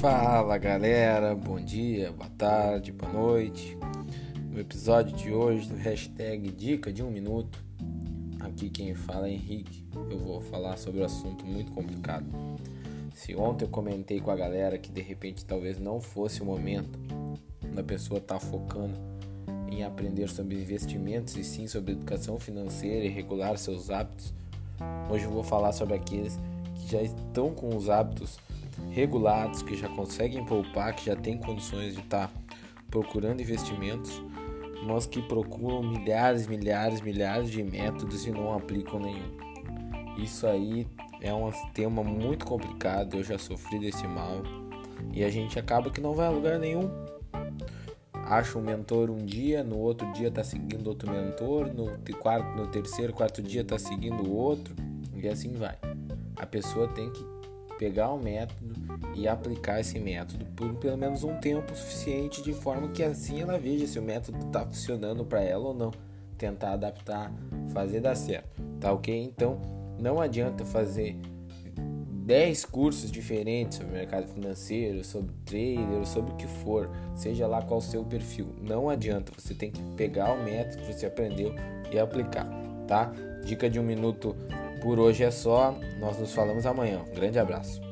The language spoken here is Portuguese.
Fala galera, bom dia, boa tarde, boa noite. No episódio de hoje do hashtag Dica de um Minuto, aqui quem fala é Henrique. Eu vou falar sobre um assunto muito complicado. Se ontem eu comentei com a galera que de repente talvez não fosse o momento da pessoa estar tá focando em aprender sobre investimentos e sim sobre educação financeira e regular seus hábitos, hoje eu vou falar sobre aqueles que já estão com os hábitos regulados, que já conseguem poupar, que já têm condições de estar tá procurando investimentos, mas que procuram milhares, milhares, milhares de métodos e não aplicam nenhum. Isso aí é um tema muito complicado, eu já sofri desse mal e a gente acaba que não vai a lugar nenhum. Acha um mentor um dia, no outro dia está seguindo outro mentor, no, quarto, no terceiro, quarto dia está seguindo outro e assim vai. A pessoa tem que pegar o método e aplicar esse método por pelo menos um tempo suficiente, de forma que assim ela veja se o método está funcionando para ela ou não. Tentar adaptar, fazer dar certo, tá ok? Então não adianta fazer 10 cursos diferentes sobre mercado financeiro, sobre trader, sobre o que for, seja lá qual o seu perfil. Não adianta, você tem que pegar o método que você aprendeu e aplicar, tá? Dica de um minuto por hoje é só. Nós nos falamos amanhã. Um grande abraço.